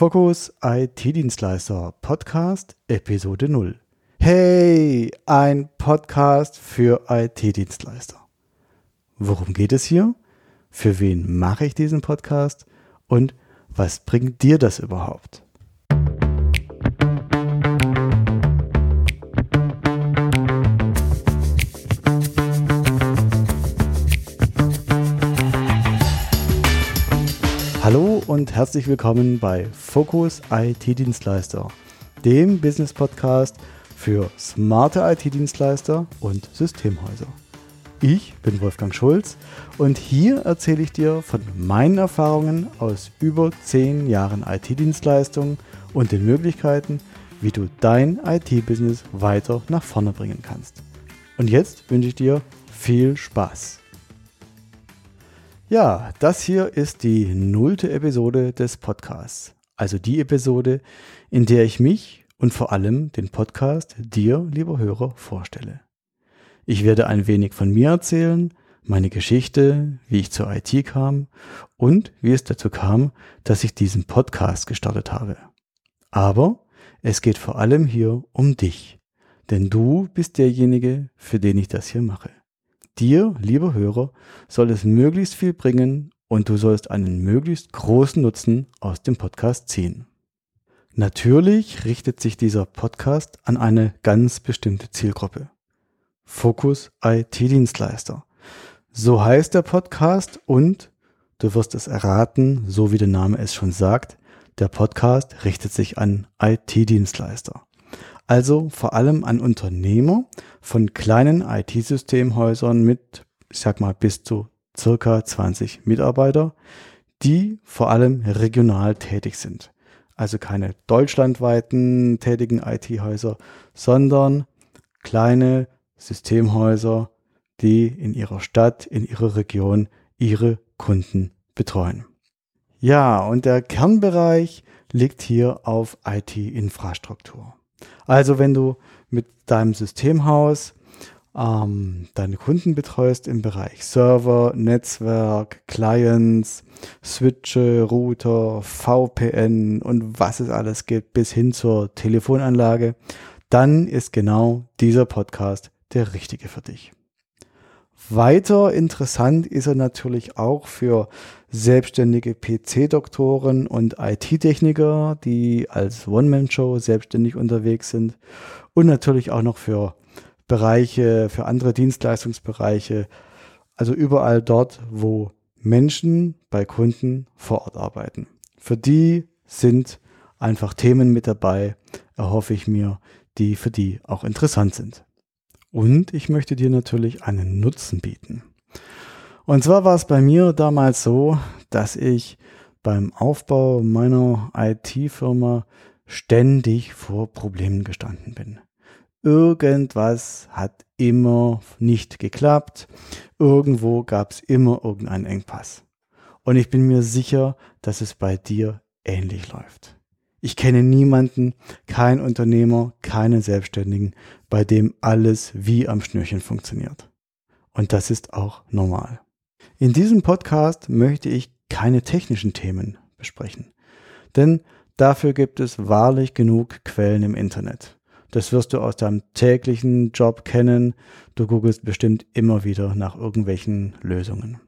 Fokus IT-Dienstleister Podcast Episode 0. Hey, ein Podcast für IT-Dienstleister. Worum geht es hier? Für wen mache ich diesen Podcast? Und was bringt dir das überhaupt? Und herzlich willkommen bei Focus IT-Dienstleister, dem Business-Podcast für smarte IT-Dienstleister und Systemhäuser. Ich bin Wolfgang Schulz und hier erzähle ich dir von meinen Erfahrungen aus über zehn Jahren IT-Dienstleistung und den Möglichkeiten, wie du dein IT-Business weiter nach vorne bringen kannst. Und jetzt wünsche ich dir viel Spaß. Ja, das hier ist die nullte Episode des Podcasts. Also die Episode, in der ich mich und vor allem den Podcast dir, lieber Hörer, vorstelle. Ich werde ein wenig von mir erzählen, meine Geschichte, wie ich zur IT kam und wie es dazu kam, dass ich diesen Podcast gestartet habe. Aber es geht vor allem hier um dich, denn du bist derjenige, für den ich das hier mache. Dir, lieber Hörer, soll es möglichst viel bringen und du sollst einen möglichst großen Nutzen aus dem Podcast ziehen. Natürlich richtet sich dieser Podcast an eine ganz bestimmte Zielgruppe. Fokus IT-Dienstleister. So heißt der Podcast und du wirst es erraten, so wie der Name es schon sagt, der Podcast richtet sich an IT-Dienstleister also vor allem an Unternehmer von kleinen IT-Systemhäusern mit, ich sag mal, bis zu circa 20 Mitarbeiter, die vor allem regional tätig sind. Also keine deutschlandweiten tätigen IT-Häuser, sondern kleine Systemhäuser, die in ihrer Stadt, in ihrer Region ihre Kunden betreuen. Ja, und der Kernbereich liegt hier auf IT-Infrastruktur. Also wenn du mit deinem Systemhaus ähm, deine Kunden betreust im Bereich Server, Netzwerk, Clients, Switche, Router, VPN und was es alles gibt, bis hin zur Telefonanlage, dann ist genau dieser Podcast der richtige für dich. Weiter interessant ist er natürlich auch für selbstständige PC-Doktoren und IT-Techniker, die als One-Man-Show selbstständig unterwegs sind und natürlich auch noch für Bereiche, für andere Dienstleistungsbereiche, also überall dort, wo Menschen bei Kunden vor Ort arbeiten. Für die sind einfach Themen mit dabei, erhoffe ich mir, die für die auch interessant sind. Und ich möchte dir natürlich einen Nutzen bieten. Und zwar war es bei mir damals so, dass ich beim Aufbau meiner IT-Firma ständig vor Problemen gestanden bin. Irgendwas hat immer nicht geklappt. Irgendwo gab es immer irgendeinen Engpass. Und ich bin mir sicher, dass es bei dir ähnlich läuft. Ich kenne niemanden, kein Unternehmer, keinen Selbstständigen, bei dem alles wie am Schnürchen funktioniert. Und das ist auch normal. In diesem Podcast möchte ich keine technischen Themen besprechen, denn dafür gibt es wahrlich genug Quellen im Internet. Das wirst du aus deinem täglichen Job kennen. Du googelst bestimmt immer wieder nach irgendwelchen Lösungen.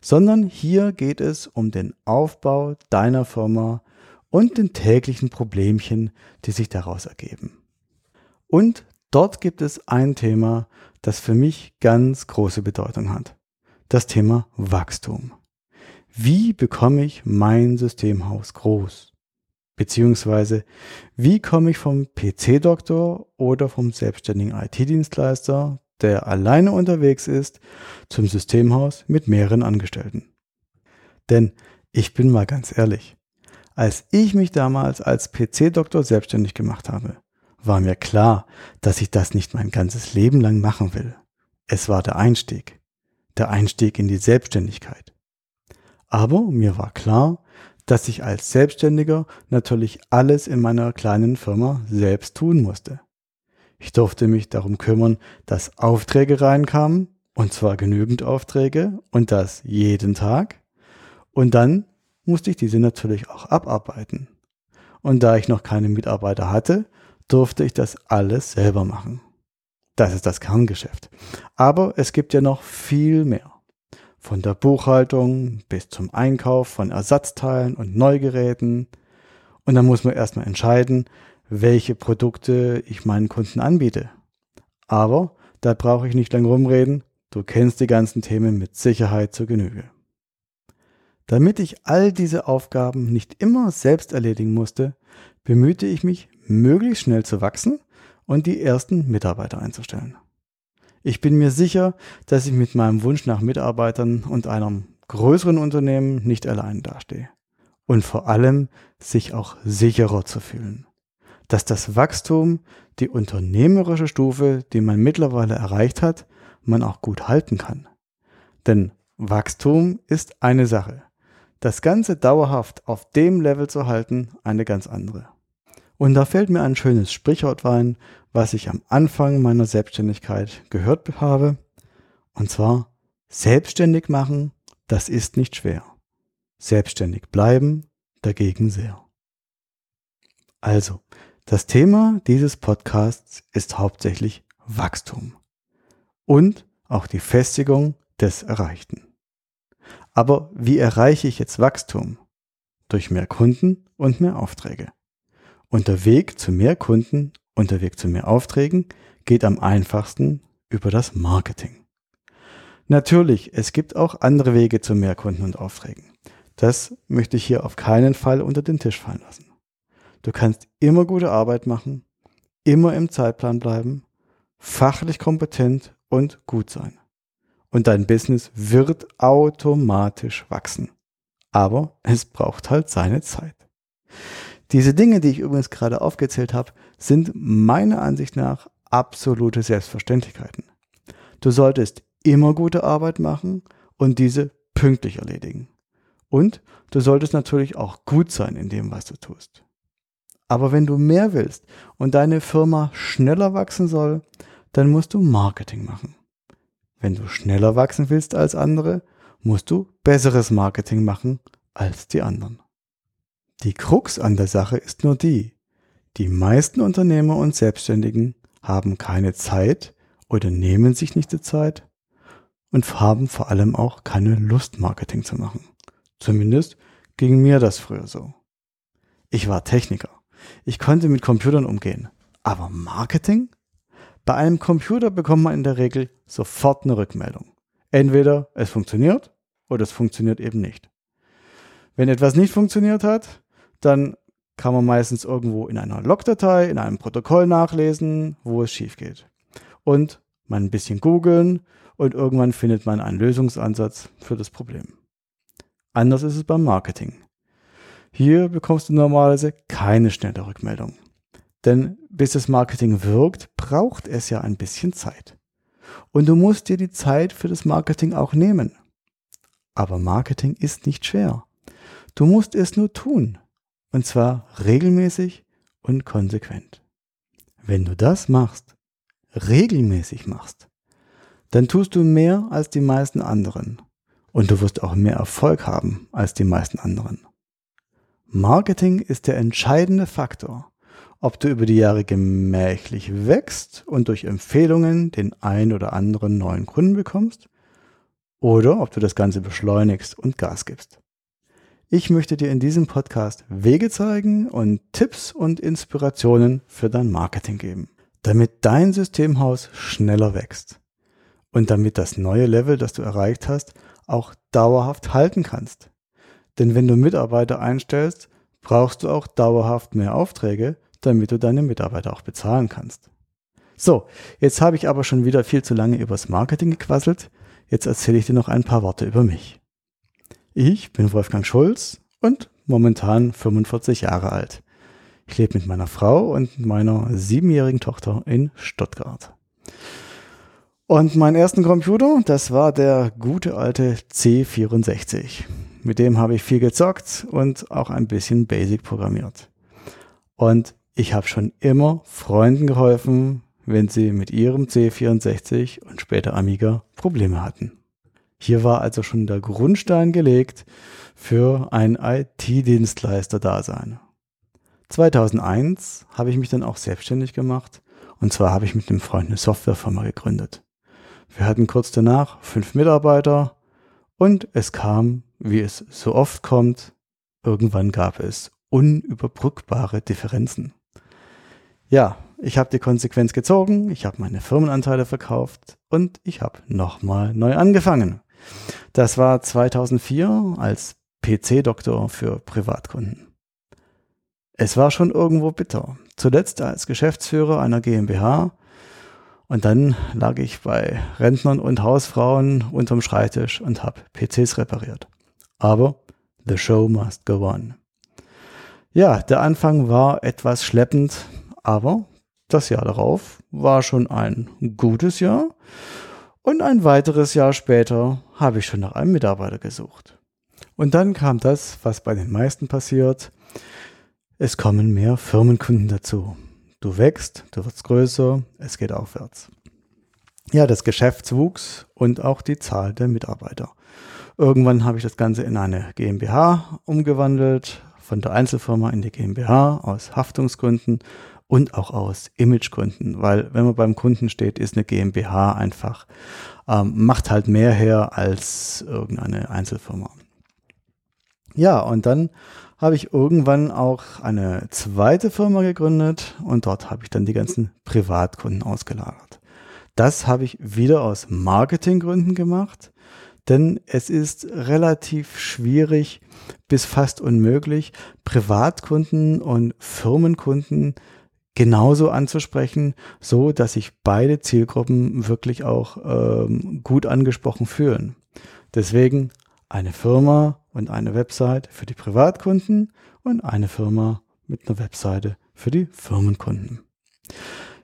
Sondern hier geht es um den Aufbau deiner Firma und den täglichen Problemchen, die sich daraus ergeben. Und dort gibt es ein Thema, das für mich ganz große Bedeutung hat. Das Thema Wachstum. Wie bekomme ich mein Systemhaus groß? Beziehungsweise, wie komme ich vom PC-Doktor oder vom selbstständigen IT-Dienstleister, der alleine unterwegs ist, zum Systemhaus mit mehreren Angestellten? Denn ich bin mal ganz ehrlich, als ich mich damals als PC-Doktor selbstständig gemacht habe, war mir klar, dass ich das nicht mein ganzes Leben lang machen will. Es war der Einstieg, der Einstieg in die Selbstständigkeit. Aber mir war klar, dass ich als Selbstständiger natürlich alles in meiner kleinen Firma selbst tun musste. Ich durfte mich darum kümmern, dass Aufträge reinkamen, und zwar genügend Aufträge, und das jeden Tag. Und dann musste ich diese natürlich auch abarbeiten. und da ich noch keine Mitarbeiter hatte, durfte ich das alles selber machen. Das ist das Kerngeschäft. Aber es gibt ja noch viel mehr. Von der Buchhaltung bis zum Einkauf von Ersatzteilen und Neugeräten. Und dann muss man erstmal entscheiden, welche Produkte ich meinen Kunden anbiete. Aber da brauche ich nicht lange rumreden. Du kennst die ganzen Themen mit Sicherheit zur Genüge. Damit ich all diese Aufgaben nicht immer selbst erledigen musste, bemühte ich mich, möglichst schnell zu wachsen und die ersten Mitarbeiter einzustellen. Ich bin mir sicher, dass ich mit meinem Wunsch nach Mitarbeitern und einem größeren Unternehmen nicht allein dastehe. Und vor allem sich auch sicherer zu fühlen. Dass das Wachstum, die unternehmerische Stufe, die man mittlerweile erreicht hat, man auch gut halten kann. Denn Wachstum ist eine Sache. Das Ganze dauerhaft auf dem Level zu halten, eine ganz andere. Und da fällt mir ein schönes Sprichwort ein, was ich am Anfang meiner Selbstständigkeit gehört habe. Und zwar, selbstständig machen, das ist nicht schwer. Selbstständig bleiben, dagegen sehr. Also, das Thema dieses Podcasts ist hauptsächlich Wachstum und auch die Festigung des Erreichten. Aber wie erreiche ich jetzt Wachstum? Durch mehr Kunden und mehr Aufträge. Und der Weg zu mehr Kunden und der Weg zu mehr Aufträgen geht am einfachsten über das Marketing. Natürlich, es gibt auch andere Wege zu mehr Kunden und Aufträgen. Das möchte ich hier auf keinen Fall unter den Tisch fallen lassen. Du kannst immer gute Arbeit machen, immer im Zeitplan bleiben, fachlich kompetent und gut sein. Und dein Business wird automatisch wachsen. Aber es braucht halt seine Zeit. Diese Dinge, die ich übrigens gerade aufgezählt habe, sind meiner Ansicht nach absolute Selbstverständlichkeiten. Du solltest immer gute Arbeit machen und diese pünktlich erledigen. Und du solltest natürlich auch gut sein in dem, was du tust. Aber wenn du mehr willst und deine Firma schneller wachsen soll, dann musst du Marketing machen. Wenn du schneller wachsen willst als andere, musst du besseres Marketing machen als die anderen. Die Krux an der Sache ist nur die, die meisten Unternehmer und Selbstständigen haben keine Zeit oder nehmen sich nicht die Zeit und haben vor allem auch keine Lust, Marketing zu machen. Zumindest ging mir das früher so. Ich war Techniker. Ich konnte mit Computern umgehen. Aber Marketing? Bei einem Computer bekommt man in der Regel sofort eine Rückmeldung. Entweder es funktioniert oder es funktioniert eben nicht. Wenn etwas nicht funktioniert hat, dann kann man meistens irgendwo in einer Logdatei, in einem Protokoll nachlesen, wo es schief geht. Und man ein bisschen googeln und irgendwann findet man einen Lösungsansatz für das Problem. Anders ist es beim Marketing. Hier bekommst du normalerweise keine schnelle Rückmeldung. Denn bis das Marketing wirkt, braucht es ja ein bisschen Zeit. Und du musst dir die Zeit für das Marketing auch nehmen. Aber Marketing ist nicht schwer. Du musst es nur tun. Und zwar regelmäßig und konsequent. Wenn du das machst, regelmäßig machst, dann tust du mehr als die meisten anderen. Und du wirst auch mehr Erfolg haben als die meisten anderen. Marketing ist der entscheidende Faktor, ob du über die Jahre gemächlich wächst und durch Empfehlungen den ein oder anderen neuen Kunden bekommst, oder ob du das Ganze beschleunigst und Gas gibst. Ich möchte dir in diesem Podcast Wege zeigen und Tipps und Inspirationen für dein Marketing geben, damit dein Systemhaus schneller wächst und damit das neue Level, das du erreicht hast, auch dauerhaft halten kannst. Denn wenn du Mitarbeiter einstellst, brauchst du auch dauerhaft mehr Aufträge, damit du deine Mitarbeiter auch bezahlen kannst. So, jetzt habe ich aber schon wieder viel zu lange übers Marketing gequasselt. Jetzt erzähle ich dir noch ein paar Worte über mich. Ich bin Wolfgang Schulz und momentan 45 Jahre alt. Ich lebe mit meiner Frau und meiner siebenjährigen Tochter in Stuttgart. Und meinen ersten Computer, das war der gute alte C64. Mit dem habe ich viel gezockt und auch ein bisschen Basic programmiert. Und ich habe schon immer Freunden geholfen, wenn sie mit ihrem C64 und später Amiga Probleme hatten. Hier war also schon der Grundstein gelegt für ein IT-Dienstleister-Dasein. 2001 habe ich mich dann auch selbstständig gemacht und zwar habe ich mit einem Freund eine Softwarefirma gegründet. Wir hatten kurz danach fünf Mitarbeiter und es kam, wie es so oft kommt, irgendwann gab es unüberbrückbare Differenzen. Ja, ich habe die Konsequenz gezogen, ich habe meine Firmenanteile verkauft und ich habe nochmal neu angefangen. Das war 2004 als PC-Doktor für Privatkunden. Es war schon irgendwo bitter. Zuletzt als Geschäftsführer einer GmbH und dann lag ich bei Rentnern und Hausfrauen unterm Schreibtisch und habe PCs repariert. Aber the show must go on. Ja, der Anfang war etwas schleppend, aber das Jahr darauf war schon ein gutes Jahr und ein weiteres Jahr später habe ich schon nach einem Mitarbeiter gesucht. Und dann kam das, was bei den meisten passiert. Es kommen mehr Firmenkunden dazu. Du wächst, du wirst größer, es geht aufwärts. Ja, das Geschäft wuchs und auch die Zahl der Mitarbeiter. Irgendwann habe ich das Ganze in eine GmbH umgewandelt, von der Einzelfirma in die GmbH aus Haftungsgründen und auch aus Imagegründen, weil wenn man beim Kunden steht, ist eine GmbH einfach, ähm, macht halt mehr her als irgendeine Einzelfirma. Ja, und dann habe ich irgendwann auch eine zweite Firma gegründet und dort habe ich dann die ganzen Privatkunden ausgelagert. Das habe ich wieder aus Marketinggründen gemacht, denn es ist relativ schwierig bis fast unmöglich, Privatkunden und Firmenkunden genauso anzusprechen, so dass sich beide Zielgruppen wirklich auch ähm, gut angesprochen fühlen. Deswegen eine Firma und eine Website für die Privatkunden und eine Firma mit einer Webseite für die Firmenkunden.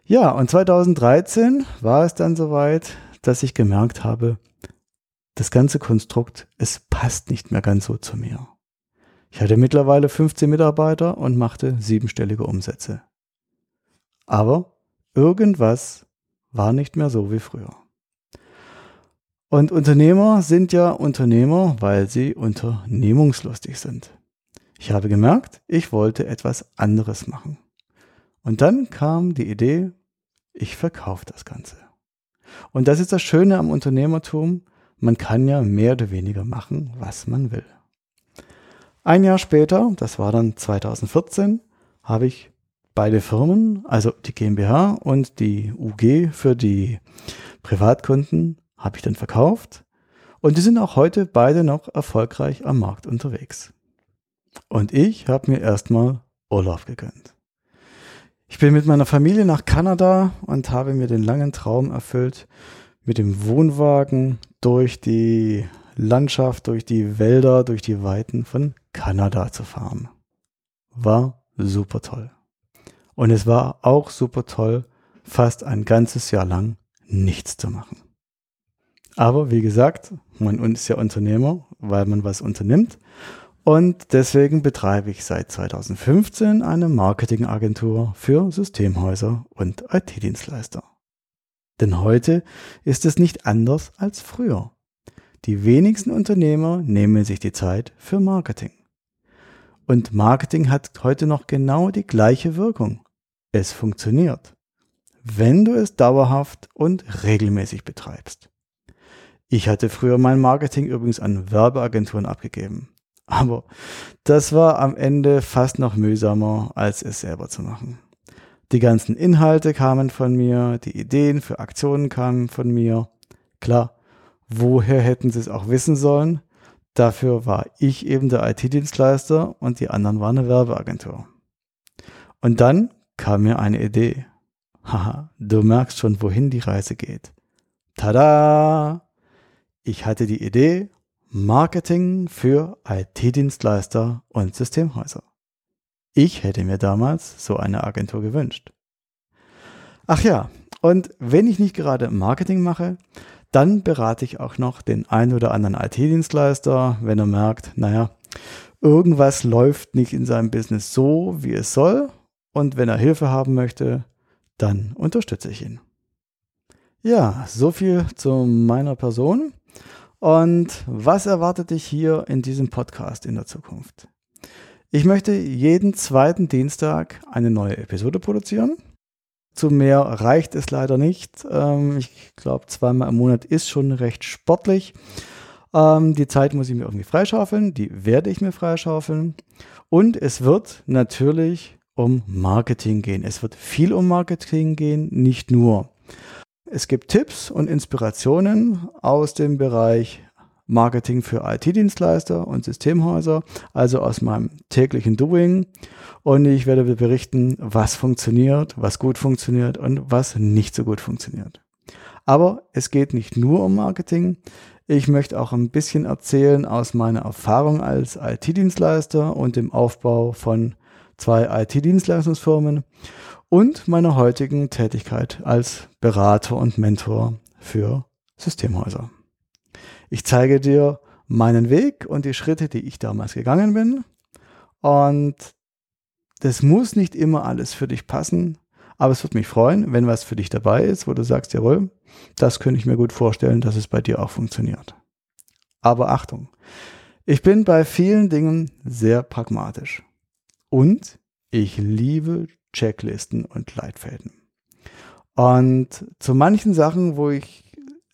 Ja, und 2013 war es dann soweit, dass ich gemerkt habe, das ganze Konstrukt, es passt nicht mehr ganz so zu mir. Ich hatte mittlerweile 15 Mitarbeiter und machte siebenstellige Umsätze. Aber irgendwas war nicht mehr so wie früher. Und Unternehmer sind ja Unternehmer, weil sie unternehmungslustig sind. Ich habe gemerkt, ich wollte etwas anderes machen. Und dann kam die Idee, ich verkaufe das Ganze. Und das ist das Schöne am Unternehmertum, man kann ja mehr oder weniger machen, was man will. Ein Jahr später, das war dann 2014, habe ich beide Firmen, also die GmbH und die UG für die Privatkunden, habe ich dann verkauft und die sind auch heute beide noch erfolgreich am Markt unterwegs. Und ich habe mir erstmal Urlaub gegönnt. Ich bin mit meiner Familie nach Kanada und habe mir den langen Traum erfüllt, mit dem Wohnwagen durch die Landschaft, durch die Wälder, durch die Weiten von Kanada zu fahren. War super toll. Und es war auch super toll, fast ein ganzes Jahr lang nichts zu machen. Aber wie gesagt, man ist ja Unternehmer, weil man was unternimmt. Und deswegen betreibe ich seit 2015 eine Marketingagentur für Systemhäuser und IT-Dienstleister. Denn heute ist es nicht anders als früher. Die wenigsten Unternehmer nehmen sich die Zeit für Marketing. Und Marketing hat heute noch genau die gleiche Wirkung. Es funktioniert, wenn du es dauerhaft und regelmäßig betreibst. Ich hatte früher mein Marketing übrigens an Werbeagenturen abgegeben. Aber das war am Ende fast noch mühsamer, als es selber zu machen. Die ganzen Inhalte kamen von mir, die Ideen für Aktionen kamen von mir. Klar, woher hätten sie es auch wissen sollen? Dafür war ich eben der IT-Dienstleister und die anderen waren eine Werbeagentur. Und dann kam mir eine Idee. Haha, du merkst schon, wohin die Reise geht. Tada! Ich hatte die Idee Marketing für IT-Dienstleister und Systemhäuser. Ich hätte mir damals so eine Agentur gewünscht. Ach ja, und wenn ich nicht gerade Marketing mache, dann berate ich auch noch den ein oder anderen IT-Dienstleister, wenn er merkt, naja, irgendwas läuft nicht in seinem Business so, wie es soll. Und wenn er Hilfe haben möchte, dann unterstütze ich ihn. Ja, so viel zu meiner Person. Und was erwartet dich hier in diesem Podcast in der Zukunft? Ich möchte jeden zweiten Dienstag eine neue Episode produzieren. Zu mehr reicht es leider nicht. Ähm, ich glaube, zweimal im Monat ist schon recht sportlich. Ähm, die Zeit muss ich mir irgendwie freischaufeln. Die werde ich mir freischaufeln. Und es wird natürlich um Marketing gehen. Es wird viel um Marketing gehen, nicht nur. Es gibt Tipps und Inspirationen aus dem Bereich Marketing für IT-Dienstleister und Systemhäuser, also aus meinem täglichen Doing. Und ich werde berichten, was funktioniert, was gut funktioniert und was nicht so gut funktioniert. Aber es geht nicht nur um Marketing. Ich möchte auch ein bisschen erzählen aus meiner Erfahrung als IT-Dienstleister und dem Aufbau von zwei IT-Dienstleistungsfirmen und meiner heutigen Tätigkeit als Berater und Mentor für Systemhäuser. Ich zeige dir meinen Weg und die Schritte, die ich damals gegangen bin. Und das muss nicht immer alles für dich passen, aber es würde mich freuen, wenn was für dich dabei ist, wo du sagst, jawohl, das könnte ich mir gut vorstellen, dass es bei dir auch funktioniert. Aber Achtung, ich bin bei vielen Dingen sehr pragmatisch. Und ich liebe Checklisten und Leitfäden. Und zu manchen Sachen, wo ich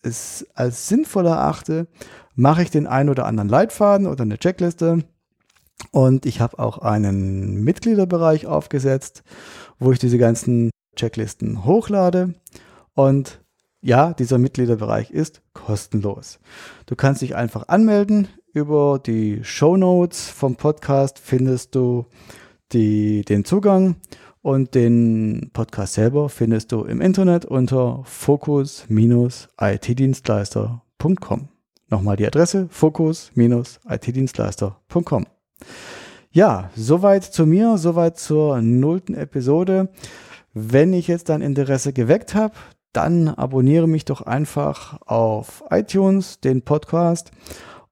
es als sinnvoll erachte, mache ich den einen oder anderen Leitfaden oder eine Checkliste. Und ich habe auch einen Mitgliederbereich aufgesetzt, wo ich diese ganzen Checklisten hochlade. Und ja, dieser Mitgliederbereich ist kostenlos. Du kannst dich einfach anmelden. Über die Show Notes vom Podcast findest du die, den Zugang und den Podcast selber findest du im Internet unter focus-itdienstleister.com. Nochmal die Adresse focus-itdienstleister.com. Ja, soweit zu mir, soweit zur nullten Episode. Wenn ich jetzt dein Interesse geweckt habe, dann abonniere mich doch einfach auf iTunes, den Podcast,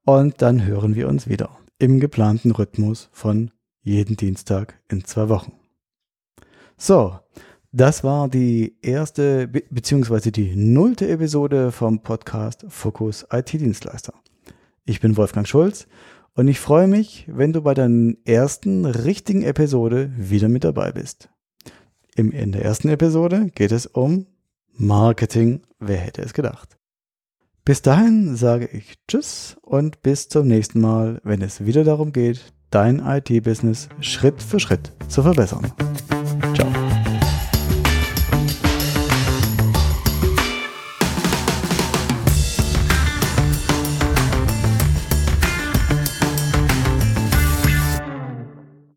und dann hören wir uns wieder im geplanten Rhythmus von jeden Dienstag in zwei Wochen. So, das war die erste beziehungsweise die nullte Episode vom Podcast Fokus IT-Dienstleister. Ich bin Wolfgang Schulz und ich freue mich, wenn du bei der ersten richtigen Episode wieder mit dabei bist. In der ersten Episode geht es um Marketing. Wer hätte es gedacht? Bis dahin sage ich Tschüss und bis zum nächsten Mal, wenn es wieder darum geht, dein IT-Business Schritt für Schritt zu verbessern.